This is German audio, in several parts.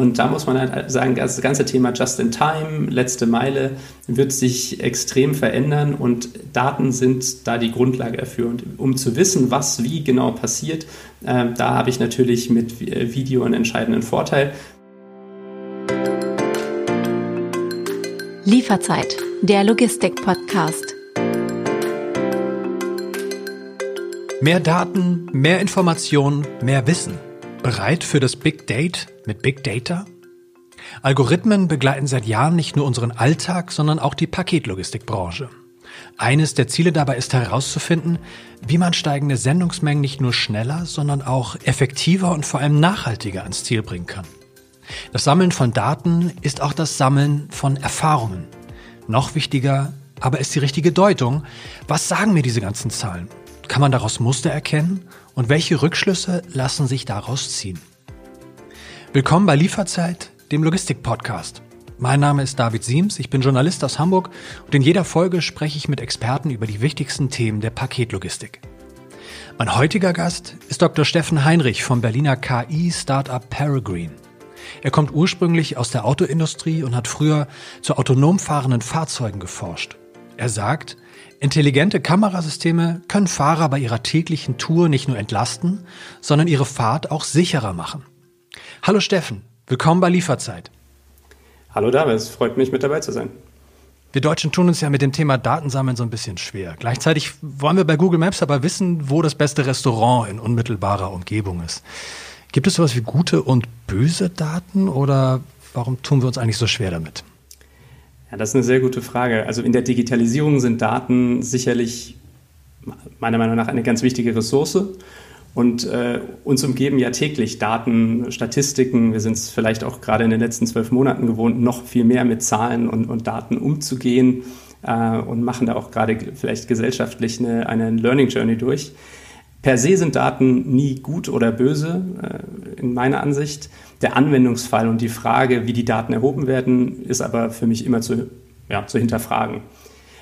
Und da muss man halt sagen, das ganze Thema Just in Time, letzte Meile, wird sich extrem verändern und Daten sind da die Grundlage dafür. Und um zu wissen, was wie genau passiert, äh, da habe ich natürlich mit Video einen entscheidenden Vorteil. Lieferzeit, der Logistik-Podcast. Mehr Daten, mehr Informationen, mehr Wissen. Bereit für das Big Date mit Big Data? Algorithmen begleiten seit Jahren nicht nur unseren Alltag, sondern auch die Paketlogistikbranche. Eines der Ziele dabei ist herauszufinden, wie man steigende Sendungsmengen nicht nur schneller, sondern auch effektiver und vor allem nachhaltiger ans Ziel bringen kann. Das Sammeln von Daten ist auch das Sammeln von Erfahrungen. Noch wichtiger aber ist die richtige Deutung. Was sagen mir diese ganzen Zahlen? Kann man daraus Muster erkennen? Und welche Rückschlüsse lassen sich daraus ziehen? Willkommen bei Lieferzeit, dem Logistik-Podcast. Mein Name ist David Siems, ich bin Journalist aus Hamburg und in jeder Folge spreche ich mit Experten über die wichtigsten Themen der Paketlogistik. Mein heutiger Gast ist Dr. Steffen Heinrich vom Berliner KI-Startup Peregrine. Er kommt ursprünglich aus der Autoindustrie und hat früher zu autonom fahrenden Fahrzeugen geforscht. Er sagt, Intelligente Kamerasysteme können Fahrer bei ihrer täglichen Tour nicht nur entlasten, sondern ihre Fahrt auch sicherer machen. Hallo Steffen, willkommen bei Lieferzeit. Hallo David, es freut mich mit dabei zu sein. Wir Deutschen tun uns ja mit dem Thema Datensammeln so ein bisschen schwer. Gleichzeitig wollen wir bei Google Maps aber wissen, wo das beste Restaurant in unmittelbarer Umgebung ist. Gibt es sowas wie gute und böse Daten oder warum tun wir uns eigentlich so schwer damit? Ja, das ist eine sehr gute Frage. Also in der Digitalisierung sind Daten sicherlich meiner Meinung nach eine ganz wichtige Ressource. Und äh, uns umgeben ja täglich Daten, Statistiken. Wir sind es vielleicht auch gerade in den letzten zwölf Monaten gewohnt, noch viel mehr mit Zahlen und, und Daten umzugehen äh, und machen da auch gerade vielleicht gesellschaftlich eine, eine Learning Journey durch. Per se sind Daten nie gut oder böse, äh, in meiner Ansicht. Der Anwendungsfall und die Frage, wie die Daten erhoben werden, ist aber für mich immer zu, ja, zu hinterfragen.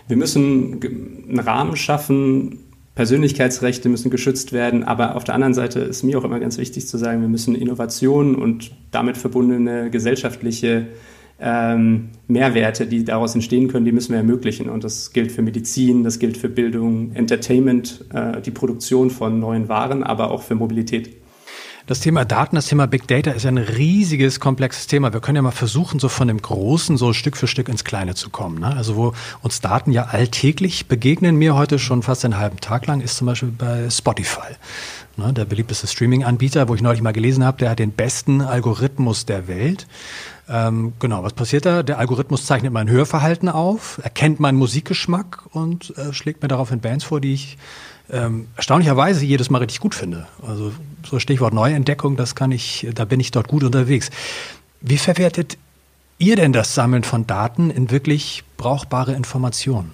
Wir müssen einen Rahmen schaffen, Persönlichkeitsrechte müssen geschützt werden, aber auf der anderen Seite ist mir auch immer ganz wichtig zu sagen, wir müssen Innovationen und damit verbundene gesellschaftliche ähm, Mehrwerte, die daraus entstehen können, die müssen wir ermöglichen. Und das gilt für Medizin, das gilt für Bildung, Entertainment, äh, die Produktion von neuen Waren, aber auch für Mobilität. Das Thema Daten, das Thema Big Data ist ein riesiges, komplexes Thema. Wir können ja mal versuchen, so von dem Großen so Stück für Stück ins Kleine zu kommen. Ne? Also wo uns Daten ja alltäglich begegnen, mir heute schon fast einen halben Tag lang, ist zum Beispiel bei Spotify. Ne? Der beliebteste Streaming-Anbieter, wo ich neulich mal gelesen habe, der hat den besten Algorithmus der Welt. Ähm, genau, was passiert da? Der Algorithmus zeichnet mein Hörverhalten auf, erkennt meinen Musikgeschmack und äh, schlägt mir daraufhin Bands vor, die ich ähm, erstaunlicherweise jedes Mal richtig gut finde. Also so Stichwort Neuentdeckung, das kann ich, da bin ich dort gut unterwegs. Wie verwertet ihr denn das Sammeln von Daten in wirklich brauchbare Informationen?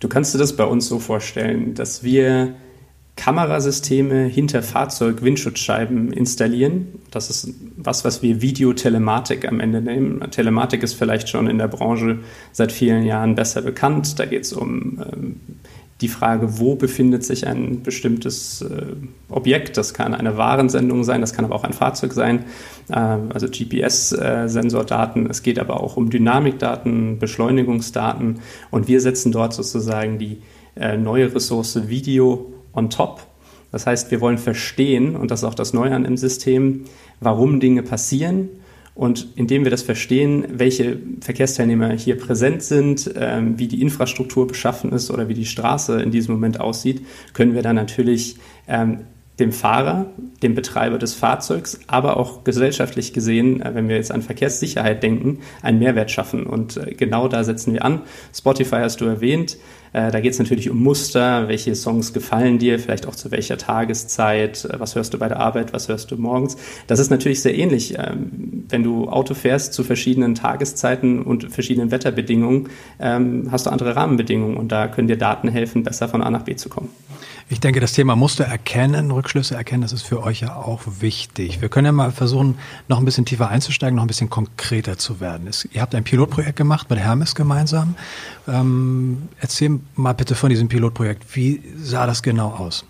Du kannst dir das bei uns so vorstellen, dass wir Kamerasysteme hinter Fahrzeug-Windschutzscheiben installieren. Das ist was, was wir Videotelematik am Ende nehmen. Telematik ist vielleicht schon in der Branche seit vielen Jahren besser bekannt. Da geht es um ähm, die Frage, wo befindet sich ein bestimmtes äh, Objekt. Das kann eine Warensendung sein, das kann aber auch ein Fahrzeug sein, äh, also GPS-Sensordaten. Es geht aber auch um Dynamikdaten, Beschleunigungsdaten und wir setzen dort sozusagen die äh, neue Ressource Video on top. Das heißt, wir wollen verstehen, und das ist auch das Neue an im System, warum Dinge passieren und indem wir das verstehen, welche Verkehrsteilnehmer hier präsent sind, ähm, wie die Infrastruktur beschaffen ist oder wie die Straße in diesem Moment aussieht, können wir dann natürlich ähm, dem Fahrer, dem Betreiber des Fahrzeugs, aber auch gesellschaftlich gesehen, äh, wenn wir jetzt an Verkehrssicherheit denken, einen Mehrwert schaffen. Und äh, genau da setzen wir an. Spotify hast du erwähnt. Äh, da geht es natürlich um Muster, welche Songs gefallen dir, vielleicht auch zu welcher Tageszeit, was hörst du bei der Arbeit, was hörst du morgens. Das ist natürlich sehr ähnlich. Ähm, wenn du Auto fährst zu verschiedenen Tageszeiten und verschiedenen Wetterbedingungen, ähm, hast du andere Rahmenbedingungen und da können dir Daten helfen, besser von A nach B zu kommen. Ich denke, das Thema Muster erkennen, Rückschlüsse erkennen, das ist für euch ja auch wichtig. Wir können ja mal versuchen, noch ein bisschen tiefer einzusteigen, noch ein bisschen konkreter zu werden. Es, ihr habt ein Pilotprojekt gemacht mit Hermes gemeinsam. Ähm, erzähl mal bitte von diesem Pilotprojekt. Wie sah das genau aus?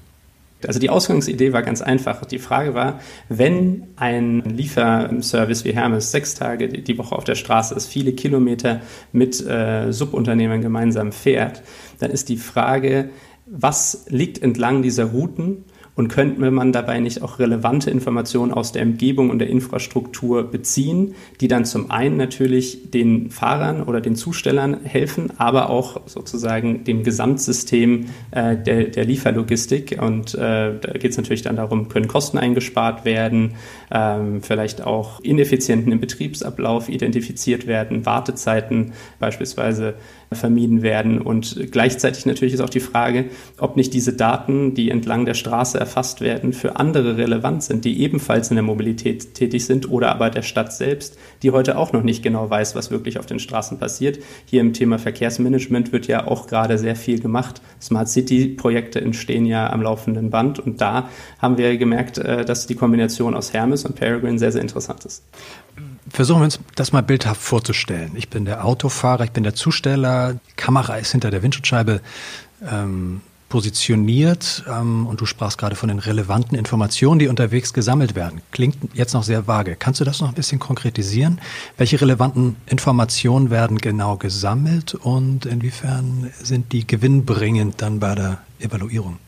Also die Ausgangsidee war ganz einfach. Die Frage war, wenn ein Lieferservice wie Hermes sechs Tage die Woche auf der Straße ist, viele Kilometer mit äh, Subunternehmern gemeinsam fährt, dann ist die Frage, was liegt entlang dieser Routen und könnte man dabei nicht auch relevante Informationen aus der Umgebung und der Infrastruktur beziehen, die dann zum einen natürlich den Fahrern oder den Zustellern helfen, aber auch sozusagen dem Gesamtsystem äh, der, der, Lieferlogistik. Und äh, da geht es natürlich dann darum, können Kosten eingespart werden, ähm, vielleicht auch Ineffizienten im Betriebsablauf identifiziert werden, Wartezeiten beispielsweise vermieden werden. Und gleichzeitig natürlich ist auch die Frage, ob nicht diese Daten, die entlang der Straße erfasst werden, für andere relevant sind, die ebenfalls in der Mobilität tätig sind oder aber der Stadt selbst, die heute auch noch nicht genau weiß, was wirklich auf den Straßen passiert. Hier im Thema Verkehrsmanagement wird ja auch gerade sehr viel gemacht. Smart City-Projekte entstehen ja am laufenden Band und da haben wir gemerkt, äh, dass die Kombination aus Hermes und Peregrine sehr, sehr interessant ist. Versuchen wir uns das mal bildhaft vorzustellen. Ich bin der Autofahrer, ich bin der Zusteller, die Kamera ist hinter der Windschutzscheibe ähm, positioniert ähm, und du sprachst gerade von den relevanten Informationen, die unterwegs gesammelt werden. Klingt jetzt noch sehr vage. Kannst du das noch ein bisschen konkretisieren? Welche relevanten Informationen werden genau gesammelt und inwiefern sind die gewinnbringend dann bei der Evaluierung?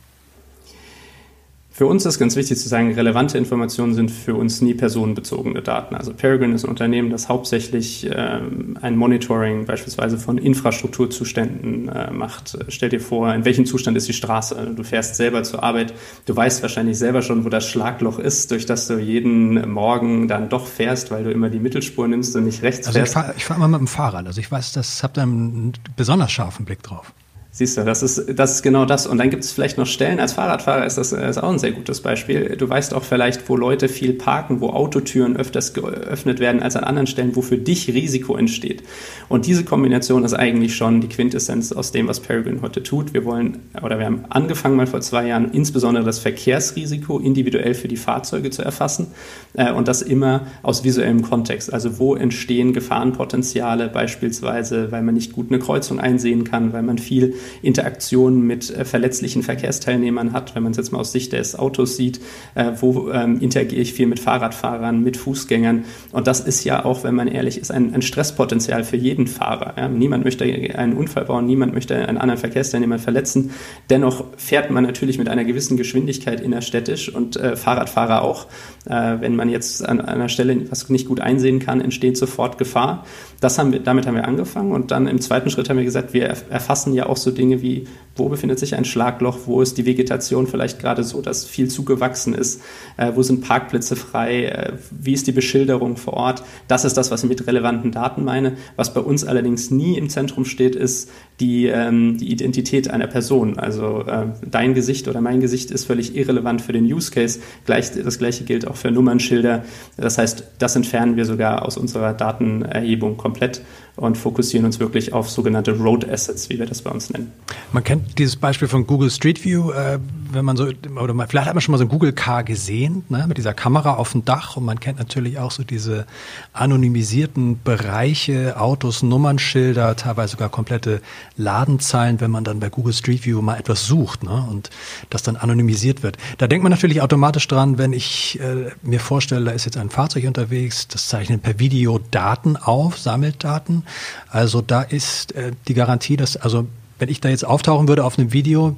Für uns ist ganz wichtig zu sagen, relevante Informationen sind für uns nie personenbezogene Daten. Also Peregrine ist ein Unternehmen, das hauptsächlich ähm, ein Monitoring beispielsweise von Infrastrukturzuständen äh, macht. Stell dir vor, in welchem Zustand ist die Straße? Du fährst selber zur Arbeit, du weißt wahrscheinlich selber schon, wo das Schlagloch ist, durch das du jeden Morgen dann doch fährst, weil du immer die Mittelspur nimmst und nicht rechts also fährst. Also ich fahre fahr immer mit dem Fahrrad, also ich weiß, das habt ihr einen besonders scharfen Blick drauf. Siehst du, das ist, das ist genau das. Und dann gibt es vielleicht noch Stellen, als Fahrradfahrer ist das ist auch ein sehr gutes Beispiel. Du weißt auch vielleicht, wo Leute viel parken, wo Autotüren öfters geöffnet werden als an anderen Stellen, wo für dich Risiko entsteht. Und diese Kombination ist eigentlich schon die Quintessenz aus dem, was Peregrine heute tut. Wir wollen, oder wir haben angefangen mal vor zwei Jahren, insbesondere das Verkehrsrisiko individuell für die Fahrzeuge zu erfassen. Äh, und das immer aus visuellem Kontext. Also wo entstehen Gefahrenpotenziale beispielsweise, weil man nicht gut eine Kreuzung einsehen kann, weil man viel Interaktionen mit äh, verletzlichen Verkehrsteilnehmern hat, wenn man es jetzt mal aus Sicht des Autos sieht, äh, wo ähm, interagiere ich viel mit Fahrradfahrern, mit Fußgängern. Und das ist ja auch, wenn man ehrlich ist, ein, ein Stresspotenzial für jeden Fahrer. Ja? Niemand möchte einen Unfall bauen, niemand möchte einen anderen Verkehrsteilnehmer verletzen. Dennoch fährt man natürlich mit einer gewissen Geschwindigkeit innerstädtisch und äh, Fahrradfahrer auch. Äh, wenn man jetzt an, an einer Stelle was nicht gut einsehen kann, entsteht sofort Gefahr. Das haben wir, damit haben wir angefangen und dann im zweiten Schritt haben wir gesagt, wir erfassen ja auch so Dinge wie, wo befindet sich ein Schlagloch, wo ist die Vegetation vielleicht gerade so, dass viel zugewachsen ist, äh, wo sind Parkplätze frei, äh, wie ist die Beschilderung vor Ort. Das ist das, was ich mit relevanten Daten meine. Was bei uns allerdings nie im Zentrum steht, ist die, ähm, die Identität einer Person. Also äh, dein Gesicht oder mein Gesicht ist völlig irrelevant für den Use Case. Gleich, das gleiche gilt auch für Nummernschilder. Das heißt, das entfernen wir sogar aus unserer Datenerhebung komplett und fokussieren uns wirklich auf sogenannte Road Assets, wie wir das bei uns nennen. Man kennt dieses Beispiel von Google Street View, äh, wenn man so, oder mal, vielleicht hat man schon mal so ein Google Car gesehen, ne, mit dieser Kamera auf dem Dach und man kennt natürlich auch so diese anonymisierten Bereiche, Autos, Nummernschilder, teilweise sogar komplette Ladenzahlen, wenn man dann bei Google Street View mal etwas sucht ne, und das dann anonymisiert wird. Da denkt man natürlich automatisch dran, wenn ich äh, mir vorstelle, da ist jetzt ein Fahrzeug unterwegs, das zeichnet per Video Daten auf, sammelt Daten also da ist äh, die Garantie, dass, also wenn ich da jetzt auftauchen würde auf einem Video,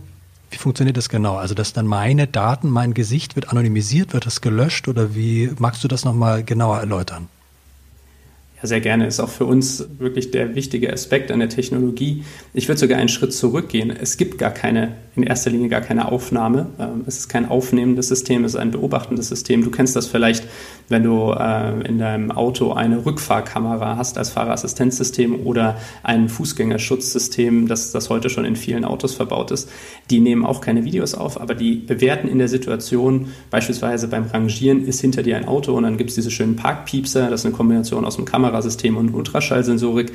wie funktioniert das genau? Also, dass dann meine Daten, mein Gesicht wird anonymisiert, wird das gelöscht oder wie magst du das nochmal genauer erläutern? Ja, sehr gerne. Ist auch für uns wirklich der wichtige Aspekt an der Technologie. Ich würde sogar einen Schritt zurückgehen. Es gibt gar keine, in erster Linie gar keine Aufnahme. Ähm, es ist kein aufnehmendes System, es ist ein beobachtendes System. Du kennst das vielleicht, wenn du äh, in deinem Auto eine Rückfahrkamera hast als Fahrerassistenzsystem oder ein Fußgängerschutzsystem, das, das heute schon in vielen Autos verbaut ist. Die nehmen auch keine Videos auf, aber die bewerten in der Situation, beispielsweise beim Rangieren ist hinter dir ein Auto und dann gibt es diese schönen Parkpiepser, das ist eine Kombination aus dem Kamera Kamerasystem und Ultraschallsensorik.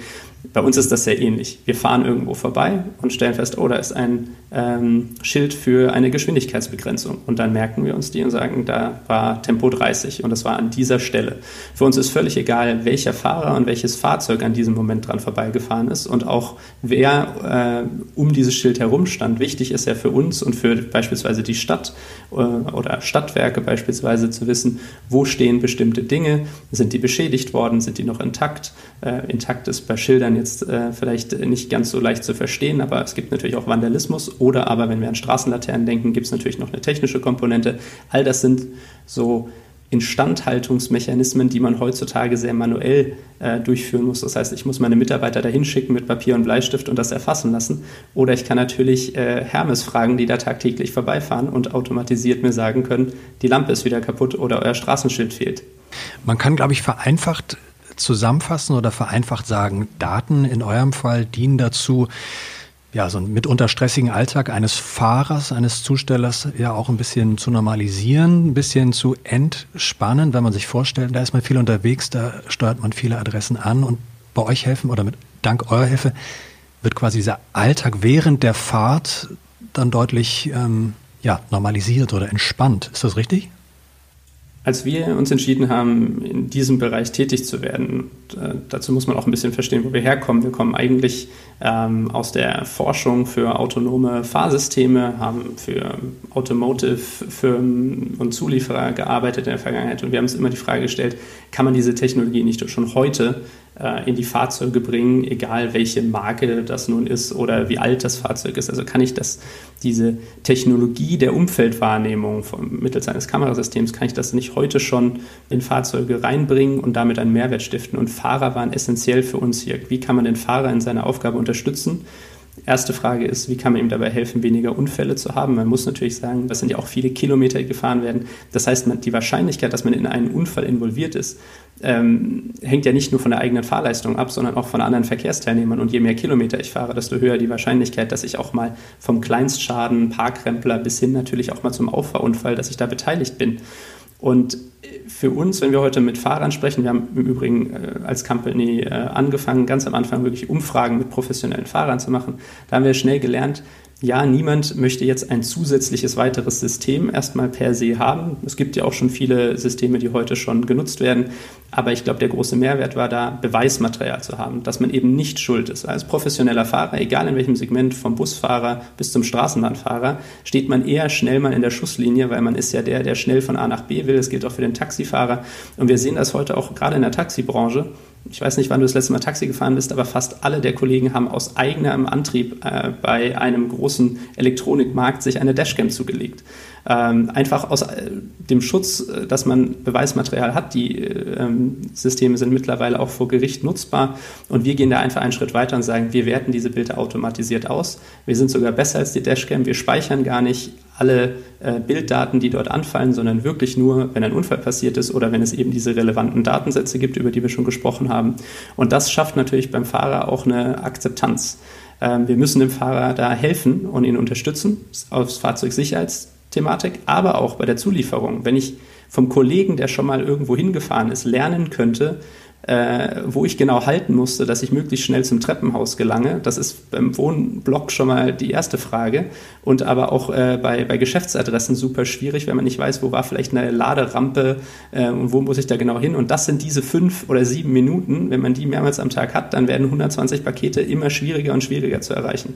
Bei uns ist das sehr ähnlich. Wir fahren irgendwo vorbei und stellen fest, oh, da ist ein, ähm, ähm, Schild für eine Geschwindigkeitsbegrenzung. Und dann merken wir uns die und sagen, da war Tempo 30 und das war an dieser Stelle. Für uns ist völlig egal, welcher Fahrer und welches Fahrzeug an diesem Moment dran vorbeigefahren ist und auch wer äh, um dieses Schild herum stand. Wichtig ist ja für uns und für beispielsweise die Stadt oder Stadtwerke beispielsweise zu wissen, wo stehen bestimmte Dinge, sind die beschädigt worden, sind die noch intakt. Äh, intakt ist bei Schildern jetzt äh, vielleicht nicht ganz so leicht zu verstehen, aber es gibt natürlich auch Vandalismus oder aber, wenn wir an Straßenlaternen denken, gibt es natürlich noch eine technische Komponente. All das sind so Instandhaltungsmechanismen, die man heutzutage sehr manuell äh, durchführen muss. Das heißt, ich muss meine Mitarbeiter dahin schicken mit Papier und Bleistift und das erfassen lassen. Oder ich kann natürlich äh, Hermes fragen, die da tagtäglich vorbeifahren und automatisiert mir sagen können, die Lampe ist wieder kaputt oder euer Straßenschild fehlt. Man kann, glaube ich, vereinfacht zusammenfassen oder vereinfacht sagen, Daten in eurem Fall dienen dazu, ja, so einen mitunter stressigen Alltag eines Fahrers, eines Zustellers ja auch ein bisschen zu normalisieren, ein bisschen zu entspannen, wenn man sich vorstellt, da ist man viel unterwegs, da steuert man viele Adressen an und bei euch helfen oder mit dank eurer Hilfe wird quasi dieser Alltag während der Fahrt dann deutlich ähm, ja, normalisiert oder entspannt. Ist das richtig? Als wir uns entschieden haben, in diesem Bereich tätig zu werden, äh, dazu muss man auch ein bisschen verstehen, wo wir herkommen. Wir kommen eigentlich ähm, aus der Forschung für autonome Fahrsysteme, haben für Automotive-Firmen und Zulieferer gearbeitet in der Vergangenheit und wir haben uns immer die Frage gestellt, kann man diese Technologie nicht schon heute äh, in die Fahrzeuge bringen, egal welche Marke das nun ist oder wie alt das Fahrzeug ist. Also kann ich das, diese Technologie der Umfeldwahrnehmung vom, mittels eines Kamerasystems, kann ich das nicht heute schon in Fahrzeuge reinbringen und damit einen Mehrwert stiften? Und Fahrer waren essentiell für uns hier. Wie kann man den Fahrer in seiner Aufgabe unterstützen? Erste Frage ist, wie kann man ihm dabei helfen, weniger Unfälle zu haben? Man muss natürlich sagen, das sind ja auch viele Kilometer, die gefahren werden. Das heißt, die Wahrscheinlichkeit, dass man in einen Unfall involviert ist, ähm, hängt ja nicht nur von der eigenen Fahrleistung ab, sondern auch von anderen Verkehrsteilnehmern. Und je mehr Kilometer ich fahre, desto höher die Wahrscheinlichkeit, dass ich auch mal vom Kleinstschaden, Parkrempler bis hin natürlich auch mal zum Auffahrunfall, dass ich da beteiligt bin. Und für uns, wenn wir heute mit Fahrern sprechen, wir haben im Übrigen äh, als Company äh, angefangen, ganz am Anfang wirklich Umfragen mit professionellen Fahrern zu machen, da haben wir schnell gelernt, ja, niemand möchte jetzt ein zusätzliches weiteres System erstmal per se haben. Es gibt ja auch schon viele Systeme, die heute schon genutzt werden. Aber ich glaube, der große Mehrwert war da, Beweismaterial zu haben, dass man eben nicht schuld ist. Als professioneller Fahrer, egal in welchem Segment, vom Busfahrer bis zum Straßenbahnfahrer, steht man eher schnell mal in der Schusslinie, weil man ist ja der, der schnell von A nach B will. Das gilt auch für den Taxifahrer. Und wir sehen das heute auch gerade in der Taxibranche ich weiß nicht, wann du das letzte Mal Taxi gefahren bist, aber fast alle der Kollegen haben aus eigenem Antrieb äh, bei einem großen Elektronikmarkt sich eine Dashcam zugelegt. Ähm, einfach aus äh, dem Schutz, äh, dass man Beweismaterial hat. Die äh, ähm, Systeme sind mittlerweile auch vor Gericht nutzbar und wir gehen da einfach einen Schritt weiter und sagen, wir werten diese Bilder automatisiert aus. Wir sind sogar besser als die Dashcam. Wir speichern gar nicht alle äh, Bilddaten, die dort anfallen, sondern wirklich nur, wenn ein Unfall passiert ist oder wenn es eben diese relevanten Datensätze gibt, über die wir schon gesprochen haben. Und das schafft natürlich beim Fahrer auch eine Akzeptanz. Ähm, wir müssen dem Fahrer da helfen und ihn unterstützen, aus Fahrzeugsicherheitsthematik, aber auch bei der Zulieferung. Wenn ich vom Kollegen, der schon mal irgendwo hingefahren ist, lernen könnte, äh, wo ich genau halten musste, dass ich möglichst schnell zum Treppenhaus gelange. Das ist beim Wohnblock schon mal die erste Frage. Und aber auch äh, bei, bei Geschäftsadressen super schwierig, wenn man nicht weiß, wo war vielleicht eine Laderampe äh, und wo muss ich da genau hin. Und das sind diese fünf oder sieben Minuten. Wenn man die mehrmals am Tag hat, dann werden 120 Pakete immer schwieriger und schwieriger zu erreichen.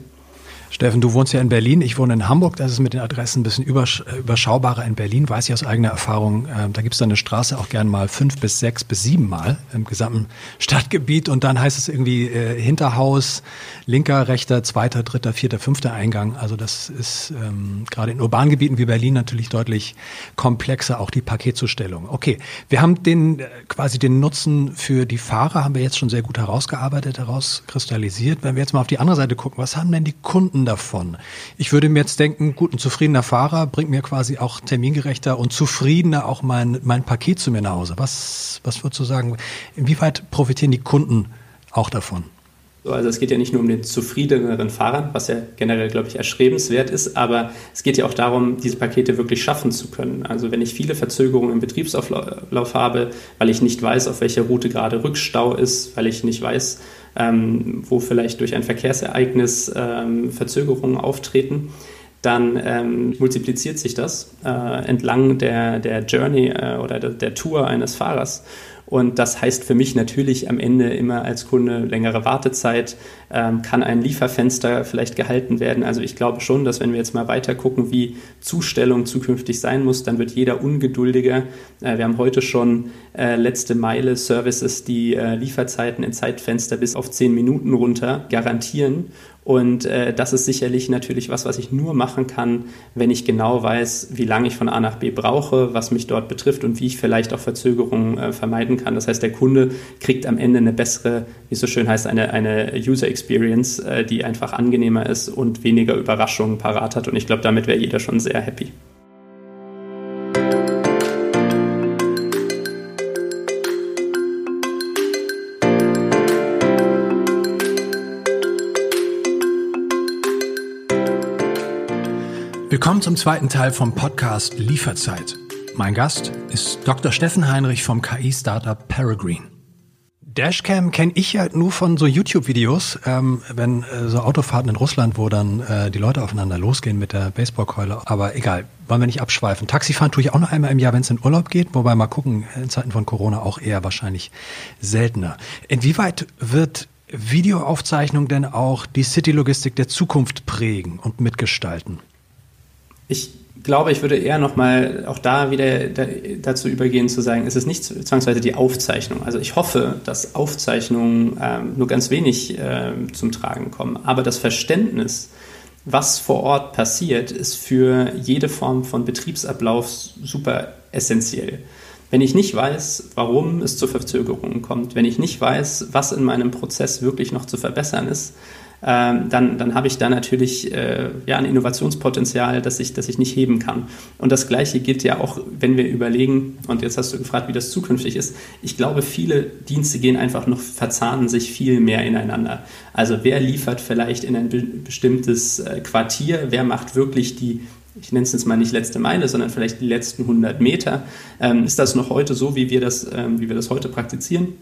Steffen, du wohnst ja in Berlin, ich wohne in Hamburg, das ist mit den Adressen ein bisschen übersch überschaubarer. In Berlin weiß ich aus eigener Erfahrung, äh, da gibt es eine Straße auch gern mal fünf bis sechs bis sieben Mal im gesamten Stadtgebiet und dann heißt es irgendwie äh, Hinterhaus, linker, rechter, zweiter, dritter, vierter, fünfter Eingang. Also das ist ähm, gerade in urbanen Gebieten wie Berlin natürlich deutlich komplexer, auch die Paketzustellung. Okay, wir haben den äh, quasi den Nutzen für die Fahrer haben wir jetzt schon sehr gut herausgearbeitet, herauskristallisiert. Wenn wir jetzt mal auf die andere Seite gucken, was haben denn die Kunden Nutzen davon? Ich würde mir jetzt denken, gut, ein zufriedener Fahrer bringt mir quasi auch termingerechter und zufriedener auch mein, mein Paket zu mir nach Hause. Was, was würdest du sagen? Inwieweit profitieren die Kunden auch davon? Also es geht ja nicht nur um den zufriedeneren Fahrer, was ja generell, glaube ich, erstrebenswert ist, aber es geht ja auch darum, diese Pakete wirklich schaffen zu können. Also wenn ich viele Verzögerungen im Betriebsauflauf habe, weil ich nicht weiß, auf welcher Route gerade Rückstau ist, weil ich nicht weiß, ähm, wo vielleicht durch ein Verkehrsereignis ähm, Verzögerungen auftreten, dann ähm, multipliziert sich das äh, entlang der, der Journey äh, oder der, der Tour eines Fahrers. Und das heißt für mich natürlich am Ende immer als Kunde längere Wartezeit, ähm, kann ein Lieferfenster vielleicht gehalten werden. Also ich glaube schon, dass wenn wir jetzt mal weiter gucken, wie Zustellung zukünftig sein muss, dann wird jeder ungeduldiger. Äh, wir haben heute schon äh, letzte Meile Services, die äh, Lieferzeiten in Zeitfenster bis auf zehn Minuten runter garantieren. Und äh, das ist sicherlich natürlich was, was ich nur machen kann, wenn ich genau weiß, wie lange ich von A nach B brauche, was mich dort betrifft und wie ich vielleicht auch Verzögerungen äh, vermeiden kann. Das heißt, der Kunde kriegt am Ende eine bessere, wie es so schön heißt, eine, eine User Experience, äh, die einfach angenehmer ist und weniger Überraschungen parat hat. Und ich glaube, damit wäre jeder schon sehr happy. Willkommen zum zweiten Teil vom Podcast Lieferzeit. Mein Gast ist Dr. Steffen Heinrich vom KI-Startup Peregrine. Dashcam kenne ich ja nur von so YouTube-Videos, ähm, wenn äh, so Autofahrten in Russland, wo dann äh, die Leute aufeinander losgehen mit der Baseballkeule. Aber egal, wollen wir nicht abschweifen. Taxifahren tue ich auch noch einmal im Jahr, wenn es in Urlaub geht, wobei mal gucken, in Zeiten von Corona auch eher wahrscheinlich seltener. Inwieweit wird Videoaufzeichnung denn auch die City-Logistik der Zukunft prägen und mitgestalten? Ich glaube, ich würde eher nochmal auch da wieder dazu übergehen zu sagen, es ist nicht zwangsweise die Aufzeichnung. Also ich hoffe, dass Aufzeichnungen ähm, nur ganz wenig ähm, zum Tragen kommen, aber das Verständnis, was vor Ort passiert, ist für jede Form von Betriebsablauf super essentiell. Wenn ich nicht weiß, warum es zu Verzögerungen kommt, wenn ich nicht weiß, was in meinem Prozess wirklich noch zu verbessern ist, dann, dann habe ich da natürlich äh, ja, ein Innovationspotenzial, das ich, das ich nicht heben kann. Und das Gleiche gilt ja auch, wenn wir überlegen, und jetzt hast du gefragt, wie das zukünftig ist. Ich glaube, viele Dienste gehen einfach noch, verzahnen sich viel mehr ineinander. Also wer liefert vielleicht in ein be bestimmtes äh, Quartier, wer macht wirklich die ich nenne es jetzt mal nicht letzte Meile, sondern vielleicht die letzten 100 Meter. Ähm, ist das noch heute so, wie wir das, ähm, wie wir das heute praktizieren?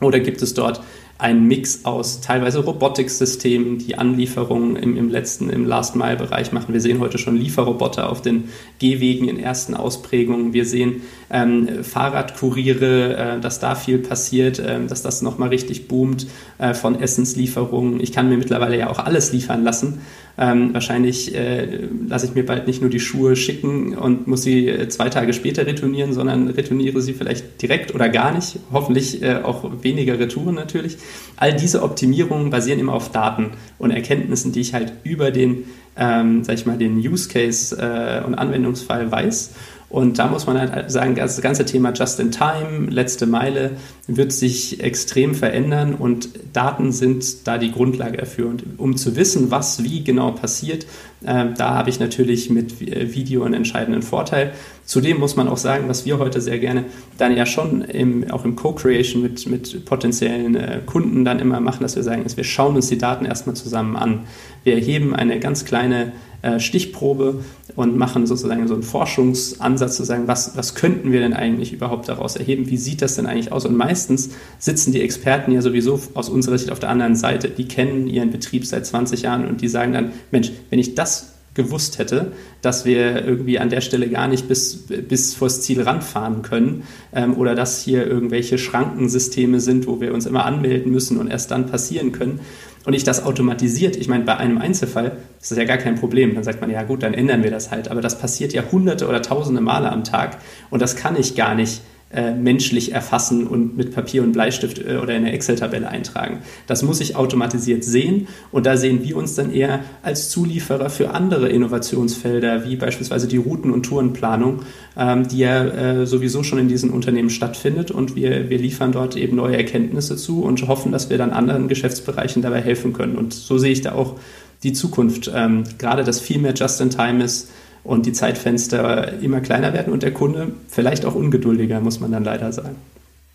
Oder gibt es dort ein Mix aus teilweise Robotiksystemen, die Anlieferungen im, im letzten, im Last-Mile-Bereich machen. Wir sehen heute schon Lieferroboter auf den Gehwegen in ersten Ausprägungen. Wir sehen ähm, Fahrradkuriere, äh, dass da viel passiert, äh, dass das nochmal richtig boomt äh, von Essenslieferungen. Ich kann mir mittlerweile ja auch alles liefern lassen. Ähm, wahrscheinlich äh, lasse ich mir bald nicht nur die Schuhe schicken und muss sie äh, zwei Tage später retournieren, sondern retourniere sie vielleicht direkt oder gar nicht. Hoffentlich äh, auch weniger Retouren natürlich. All diese Optimierungen basieren immer auf Daten und Erkenntnissen, die ich halt über den, ähm, sag ich mal, den Use Case äh, und Anwendungsfall weiß. Und da muss man halt sagen, das ganze Thema Just in Time, letzte Meile, wird sich extrem verändern und Daten sind da die Grundlage dafür. Und um zu wissen, was wie genau passiert, äh, da habe ich natürlich mit Video einen entscheidenden Vorteil. Zudem muss man auch sagen, was wir heute sehr gerne dann ja schon im, auch im Co-Creation mit, mit potenziellen äh, Kunden dann immer machen, dass wir sagen, dass wir schauen uns die Daten erstmal zusammen an. Wir erheben eine ganz kleine äh, Stichprobe und machen sozusagen so einen Forschungsansatz zu sagen, was, was könnten wir denn eigentlich überhaupt daraus erheben? Wie sieht das denn eigentlich aus? Und meistens sitzen die Experten ja sowieso aus unserer Sicht auf der anderen Seite. Die kennen ihren Betrieb seit 20 Jahren und die sagen dann, Mensch, wenn ich das gewusst hätte, dass wir irgendwie an der Stelle gar nicht bis, bis vors Ziel ranfahren können ähm, oder dass hier irgendwelche Schrankensysteme sind, wo wir uns immer anmelden müssen und erst dann passieren können. Und ich das automatisiert, ich meine, bei einem Einzelfall ist das ja gar kein Problem. Dann sagt man, ja gut, dann ändern wir das halt. Aber das passiert ja hunderte oder tausende Male am Tag und das kann ich gar nicht äh, menschlich erfassen und mit Papier und Bleistift äh, oder in eine Excel-Tabelle eintragen. Das muss ich automatisiert sehen und da sehen wir uns dann eher als Zulieferer für andere Innovationsfelder, wie beispielsweise die Routen- und Tourenplanung, ähm, die ja äh, sowieso schon in diesen Unternehmen stattfindet und wir, wir liefern dort eben neue Erkenntnisse zu und hoffen, dass wir dann anderen Geschäftsbereichen dabei helfen können. Und so sehe ich da auch die Zukunft. Ähm, gerade das viel mehr Just-in-Time ist, und die Zeitfenster immer kleiner werden und der Kunde vielleicht auch ungeduldiger, muss man dann leider sagen.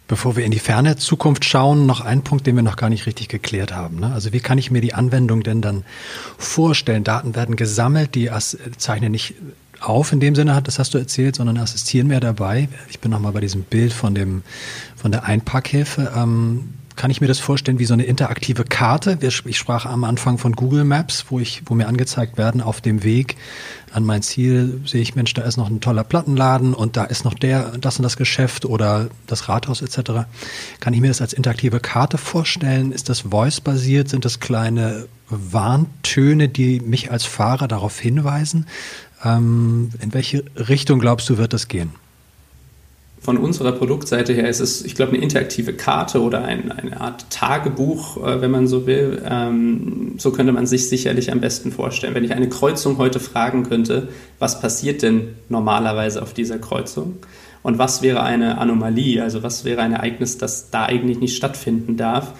Bevor wir in die ferne Zukunft schauen, noch ein Punkt, den wir noch gar nicht richtig geklärt haben. Ne? Also wie kann ich mir die Anwendung denn dann vorstellen? Daten werden gesammelt, die zeichnen nicht auf in dem Sinne, das hast du erzählt, sondern assistieren mehr dabei. Ich bin nochmal bei diesem Bild von, dem, von der Einpackhilfe. Ähm, kann ich mir das vorstellen wie so eine interaktive Karte? Ich sprach am Anfang von Google Maps, wo ich, wo mir angezeigt werden auf dem Weg an mein Ziel sehe ich, Mensch, da ist noch ein toller Plattenladen und da ist noch der, das und das Geschäft oder das Rathaus etc. Kann ich mir das als interaktive Karte vorstellen? Ist das voice-basiert? Sind das kleine Warntöne, die mich als Fahrer darauf hinweisen? Ähm, in welche Richtung glaubst du, wird das gehen? Von unserer Produktseite her ist es, ich glaube, eine interaktive Karte oder ein, eine Art Tagebuch, äh, wenn man so will. Ähm, so könnte man sich sicherlich am besten vorstellen. Wenn ich eine Kreuzung heute fragen könnte, was passiert denn normalerweise auf dieser Kreuzung? Und was wäre eine Anomalie, also was wäre ein Ereignis, das da eigentlich nicht stattfinden darf?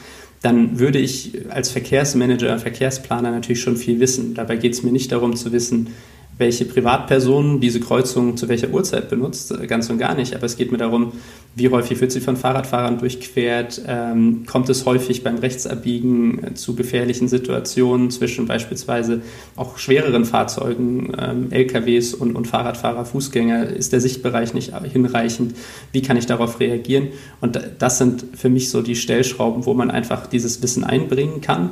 dann würde ich als Verkehrsmanager, Verkehrsplaner natürlich schon viel wissen. Dabei geht es mir nicht darum zu wissen, welche Privatperson diese Kreuzung zu welcher Uhrzeit benutzt, äh, ganz und gar nicht. Aber es geht mir darum, wie häufig wird sie von Fahrradfahrern durchquert, ähm, kommt es häufig beim Rechtsabbiegen äh, zu gefährlichen Situationen zwischen beispielsweise auch schwereren Fahrzeugen, ähm, LKWs und, und Fahrradfahrer, Fußgänger, ist der Sichtbereich nicht hinreichend, wie kann ich darauf reagieren? Und das sind für mich so die Stellschrauben, wo man einfach dieses Wissen einbringen kann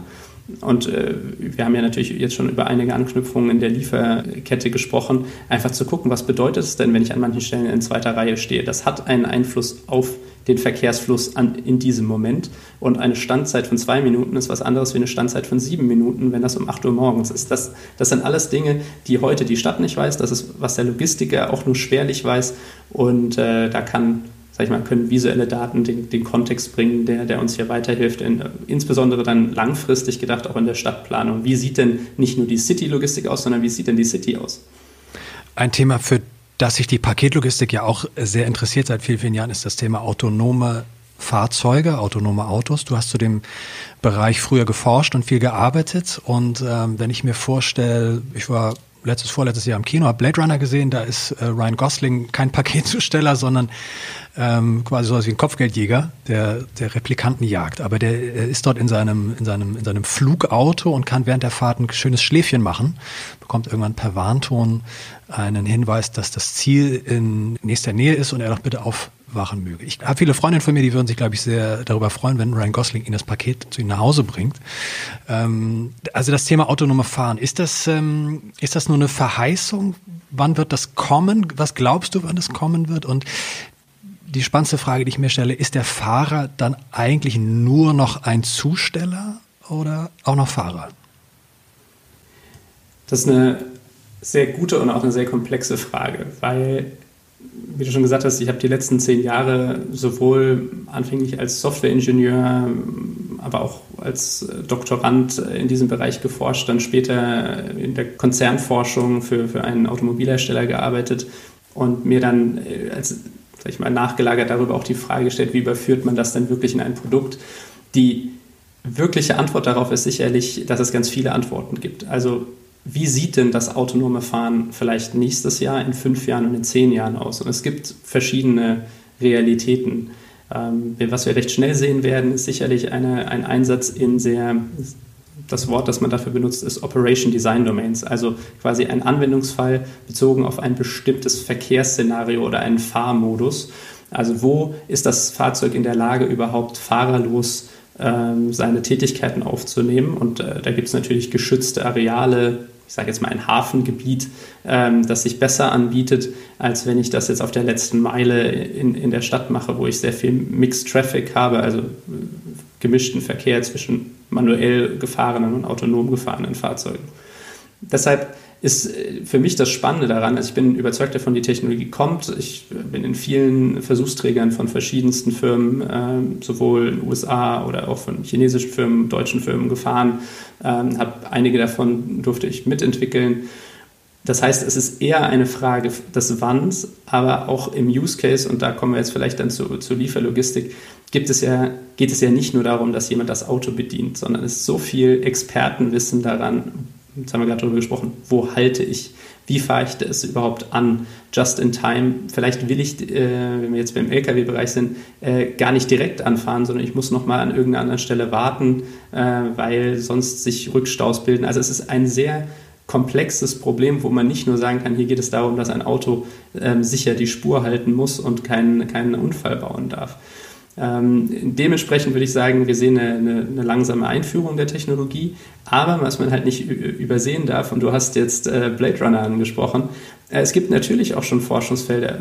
und äh, wir haben ja natürlich jetzt schon über einige Anknüpfungen in der Lieferkette gesprochen, einfach zu gucken, was bedeutet es denn, wenn ich an manchen Stellen in zweiter Reihe stehe. Das hat einen Einfluss auf den Verkehrsfluss an, in diesem Moment. Und eine Standzeit von zwei Minuten ist was anderes wie eine Standzeit von sieben Minuten, wenn das um 8 Uhr morgens ist. Das, das sind alles Dinge, die heute die Stadt nicht weiß. Das ist, was der Logistiker auch nur schwerlich weiß. Und äh, da kann sag ich mal, können visuelle Daten den, den Kontext bringen, der, der uns hier weiterhilft, in, insbesondere dann langfristig gedacht auch in der Stadtplanung. Wie sieht denn nicht nur die City-Logistik aus, sondern wie sieht denn die City aus? Ein Thema, für das sich die Paketlogistik ja auch sehr interessiert seit vielen, vielen Jahren, ist das Thema autonome Fahrzeuge, autonome Autos. Du hast zu dem Bereich früher geforscht und viel gearbeitet. Und ähm, wenn ich mir vorstelle, ich war letztes, vorletztes Jahr im Kino, habe Blade Runner gesehen, da ist äh, Ryan Gosling kein Paketzusteller, sondern ähm, quasi so wie ein Kopfgeldjäger, der, der Replikanten jagt. Aber der, der ist dort in seinem, in, seinem, in seinem Flugauto und kann während der Fahrt ein schönes Schläfchen machen, bekommt irgendwann per Warnton einen Hinweis, dass das Ziel in nächster Nähe ist und er doch bitte aufwachen möge. Ich habe viele Freundinnen von mir, die würden sich, glaube ich, sehr darüber freuen, wenn Ryan Gosling ihnen das Paket zu ihnen nach Hause bringt. Ähm, also das Thema autonome Fahren, ist das, ähm, ist das nur eine Verheißung? Wann wird das kommen? Was glaubst du, wann das kommen wird? Und die spannendste Frage, die ich mir stelle, ist der Fahrer dann eigentlich nur noch ein Zusteller oder auch noch Fahrer? Das ist eine sehr gute und auch eine sehr komplexe Frage, weil, wie du schon gesagt hast, ich habe die letzten zehn Jahre sowohl anfänglich als Softwareingenieur, aber auch als Doktorand in diesem Bereich geforscht, dann später in der Konzernforschung für, für einen Automobilhersteller gearbeitet und mir dann äh, als sag ich mal, nachgelagert darüber auch die Frage gestellt, wie überführt man das denn wirklich in ein Produkt? Die wirkliche Antwort darauf ist sicherlich, dass es ganz viele Antworten gibt. Also wie sieht denn das autonome Fahren vielleicht nächstes Jahr, in fünf Jahren und in zehn Jahren aus? Und es gibt verschiedene Realitäten. Ähm, was wir recht schnell sehen werden, ist sicherlich eine, ein Einsatz in sehr, das Wort, das man dafür benutzt, ist Operation Design Domains, also quasi ein Anwendungsfall bezogen auf ein bestimmtes Verkehrsszenario oder einen Fahrmodus. Also wo ist das Fahrzeug in der Lage, überhaupt fahrerlos ähm, seine Tätigkeiten aufzunehmen? Und äh, da gibt es natürlich geschützte Areale, ich sage jetzt mal ein Hafengebiet, ähm, das sich besser anbietet, als wenn ich das jetzt auf der letzten Meile in, in der Stadt mache, wo ich sehr viel Mixed Traffic habe, also äh, gemischten Verkehr zwischen manuell gefahrenen und autonom gefahrenen Fahrzeugen. Deshalb ist äh, für mich das Spannende daran, also ich bin überzeugt davon, die Technologie kommt. Ich bin in vielen Versuchsträgern von verschiedensten Firmen, äh, sowohl in den USA oder auch von chinesischen Firmen, deutschen Firmen gefahren, äh, habe einige davon durfte ich mitentwickeln. Das heißt, es ist eher eine Frage des Wanns, aber auch im Use Case, und da kommen wir jetzt vielleicht dann zu, zur Lieferlogistik, gibt es ja, geht es ja nicht nur darum, dass jemand das Auto bedient, sondern es ist so viel Expertenwissen daran, jetzt haben wir gerade darüber gesprochen, wo halte ich, wie fahre ich das überhaupt an, just in time. Vielleicht will ich, äh, wenn wir jetzt beim Lkw-Bereich sind, äh, gar nicht direkt anfahren, sondern ich muss nochmal an irgendeiner anderen Stelle warten, äh, weil sonst sich Rückstaus bilden. Also es ist ein sehr komplexes Problem, wo man nicht nur sagen kann, hier geht es darum, dass ein Auto ähm, sicher die Spur halten muss und keinen, keinen Unfall bauen darf. Ähm, dementsprechend würde ich sagen, wir sehen eine, eine, eine, langsame Einführung der Technologie, aber was man halt nicht übersehen darf, und du hast jetzt äh, Blade Runner angesprochen, äh, es gibt natürlich auch schon Forschungsfelder,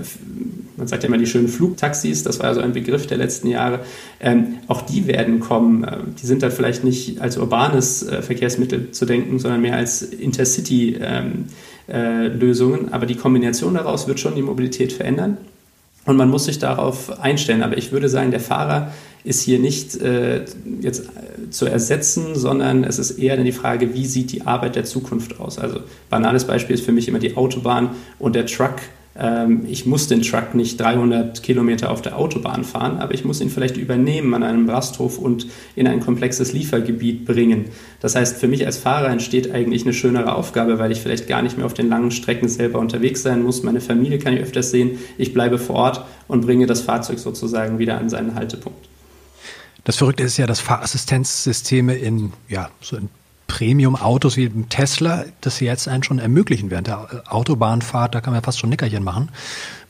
man sagt ja immer die schönen Flugtaxis, das war ja so ein Begriff der letzten Jahre, ähm, auch die werden kommen. Äh, die sind dann vielleicht nicht als urbanes äh, Verkehrsmittel zu denken, sondern mehr als Intercity-Lösungen, ähm, äh, aber die Kombination daraus wird schon die Mobilität verändern. Und man muss sich darauf einstellen. Aber ich würde sagen, der Fahrer ist hier nicht äh, jetzt äh, zu ersetzen, sondern es ist eher die Frage, wie sieht die Arbeit der Zukunft aus? Also banales Beispiel ist für mich immer die Autobahn und der Truck ich muss den Truck nicht 300 Kilometer auf der Autobahn fahren, aber ich muss ihn vielleicht übernehmen an einem Rasthof und in ein komplexes Liefergebiet bringen. Das heißt, für mich als Fahrer entsteht eigentlich eine schönere Aufgabe, weil ich vielleicht gar nicht mehr auf den langen Strecken selber unterwegs sein muss. Meine Familie kann ich öfters sehen. Ich bleibe vor Ort und bringe das Fahrzeug sozusagen wieder an seinen Haltepunkt. Das Verrückte ist ja, dass Fahrassistenzsysteme in, ja, so in Premium-Autos wie dem Tesla, das sie jetzt einen schon ermöglichen während der Autobahnfahrt, da kann man ja fast schon Nickerchen machen.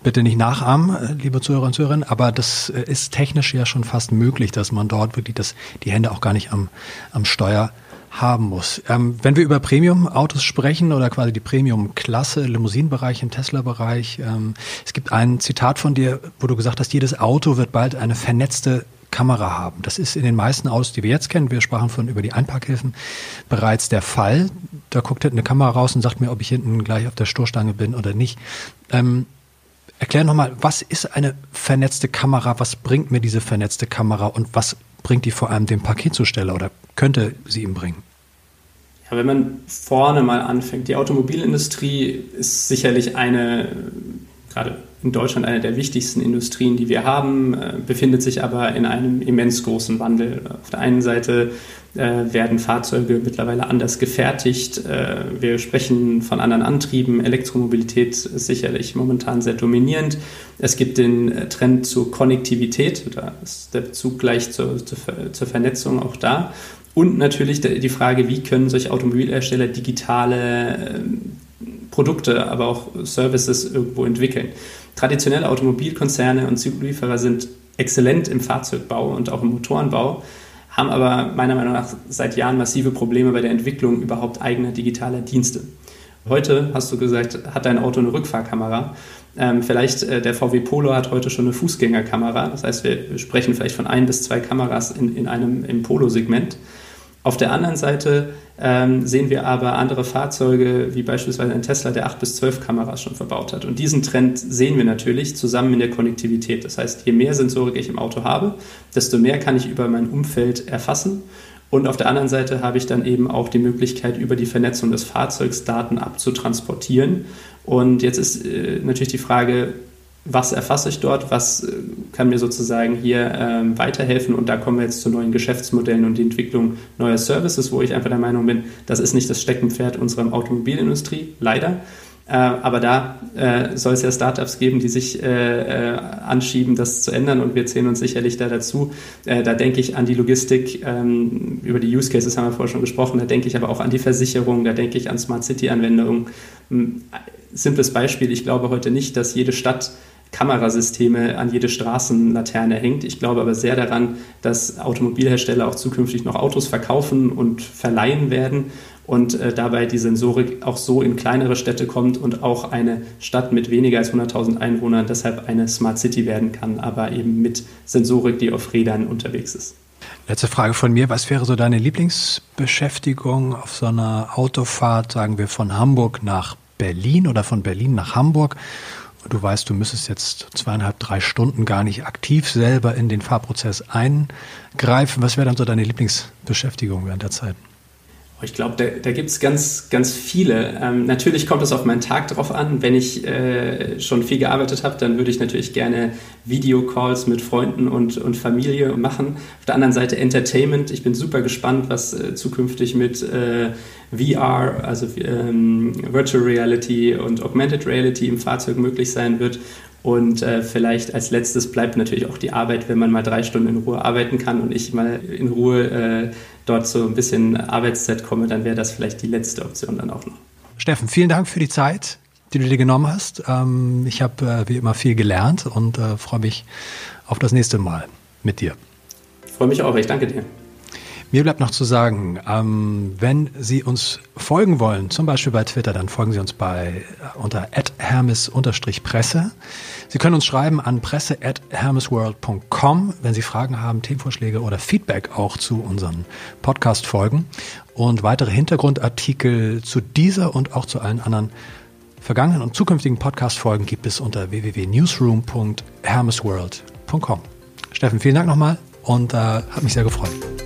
Bitte nicht nachahmen, liebe Zuhörer und Zuhörerinnen, aber das äh, ist technisch ja schon fast möglich, dass man dort wirklich das, die Hände auch gar nicht am, am Steuer haben muss. Ähm, wenn wir über Premium-Autos sprechen oder quasi die Premium-Klasse, Limousinenbereich, im Tesla-Bereich, ähm, es gibt ein Zitat von dir, wo du gesagt hast, jedes Auto wird bald eine vernetzte Kamera haben. Das ist in den meisten Autos, die wir jetzt kennen, wir sprachen von über die Einparkhilfen, bereits der Fall. Da guckt hinten eine Kamera raus und sagt mir, ob ich hinten gleich auf der Stoßstange bin oder nicht. Ähm, erklär nochmal, was ist eine vernetzte Kamera? Was bringt mir diese vernetzte Kamera und was bringt die vor allem dem Paketzusteller oder könnte sie ihm bringen? Ja, wenn man vorne mal anfängt, die Automobilindustrie ist sicherlich eine, gerade in Deutschland eine der wichtigsten Industrien, die wir haben, äh, befindet sich aber in einem immens großen Wandel. Auf der einen Seite äh, werden Fahrzeuge mittlerweile anders gefertigt. Äh, wir sprechen von anderen Antrieben. Elektromobilität ist sicherlich momentan sehr dominierend. Es gibt den Trend zur Konnektivität, da ist der Bezug gleich zur, zur, zur Vernetzung auch da. Und natürlich die Frage, wie können solche Automobilhersteller digitale ähm, Produkte, aber auch Services irgendwo entwickeln. Traditionelle Automobilkonzerne und Zulieferer sind exzellent im Fahrzeugbau und auch im Motorenbau, haben aber meiner Meinung nach seit Jahren massive Probleme bei der Entwicklung überhaupt eigener digitaler Dienste. Heute, hast du gesagt, hat dein Auto eine Rückfahrkamera. Ähm, vielleicht äh, der VW Polo hat heute schon eine Fußgängerkamera. Das heißt, wir sprechen vielleicht von ein bis zwei Kameras in, in einem im Polo-Segment. Auf der anderen Seite ähm, sehen wir aber andere Fahrzeuge, wie beispielsweise ein Tesla, der 8 bis 12 Kameras schon verbaut hat. Und diesen Trend sehen wir natürlich zusammen in der Konnektivität. Das heißt, je mehr Sensorik ich im Auto habe, desto mehr kann ich über mein Umfeld erfassen. Und auf der anderen Seite habe ich dann eben auch die Möglichkeit, über die Vernetzung des Fahrzeugs Daten abzutransportieren. Und jetzt ist äh, natürlich die Frage, was erfasse ich dort, was äh, kann mir sozusagen hier ähm, weiterhelfen. Und da kommen wir jetzt zu neuen Geschäftsmodellen und die Entwicklung neuer Services, wo ich einfach der Meinung bin, das ist nicht das Steckenpferd unserer Automobilindustrie, leider. Äh, aber da äh, soll es ja Startups geben, die sich äh, äh, anschieben, das zu ändern und wir zählen uns sicherlich da dazu. Äh, da denke ich an die Logistik, ähm, über die Use Cases haben wir vorher schon gesprochen, da denke ich aber auch an die Versicherung, da denke ich an Smart City-Anwendungen. Hm, simples Beispiel, ich glaube heute nicht, dass jede Stadt Kamerasysteme an jede Straßenlaterne hängt. Ich glaube aber sehr daran, dass Automobilhersteller auch zukünftig noch Autos verkaufen und verleihen werden und äh, dabei die Sensorik auch so in kleinere Städte kommt und auch eine Stadt mit weniger als 100.000 Einwohnern deshalb eine Smart City werden kann, aber eben mit Sensorik, die auf Rädern unterwegs ist. Letzte Frage von mir. Was wäre so deine Lieblingsbeschäftigung auf so einer Autofahrt, sagen wir von Hamburg nach Berlin oder von Berlin nach Hamburg? Du weißt, du müsstest jetzt zweieinhalb, drei Stunden gar nicht aktiv selber in den Fahrprozess eingreifen. Was wäre dann so deine Lieblingsbeschäftigung während der Zeit? Ich glaube, da, da gibt es ganz, ganz viele. Ähm, natürlich kommt es auf meinen Tag drauf an. Wenn ich äh, schon viel gearbeitet habe, dann würde ich natürlich gerne Videocalls mit Freunden und, und Familie machen. Auf der anderen Seite Entertainment. Ich bin super gespannt, was äh, zukünftig mit äh, VR, also ähm, Virtual Reality und Augmented Reality im Fahrzeug möglich sein wird. Und äh, vielleicht als letztes bleibt natürlich auch die Arbeit, wenn man mal drei Stunden in Ruhe arbeiten kann und ich mal in Ruhe äh, dort so ein bisschen Arbeitszeit komme, dann wäre das vielleicht die letzte Option dann auch noch. Steffen, vielen Dank für die Zeit, die du dir genommen hast. Ähm, ich habe äh, wie immer viel gelernt und äh, freue mich auf das nächste Mal. mit dir. Ich freue mich auch, ich danke dir. Mir bleibt noch zu sagen, ähm, wenn Sie uns folgen wollen, zum Beispiel bei Twitter, dann folgen Sie uns bei äh, unter hermes-presse. Sie können uns schreiben an presse@hermesworld.com, wenn Sie Fragen haben, Themenvorschläge oder Feedback auch zu unseren Podcast-Folgen. Und weitere Hintergrundartikel zu dieser und auch zu allen anderen vergangenen und zukünftigen Podcast-Folgen gibt es unter www.newsroom.hermesworld.com. Steffen, vielen Dank nochmal und äh, hat mich sehr gefreut.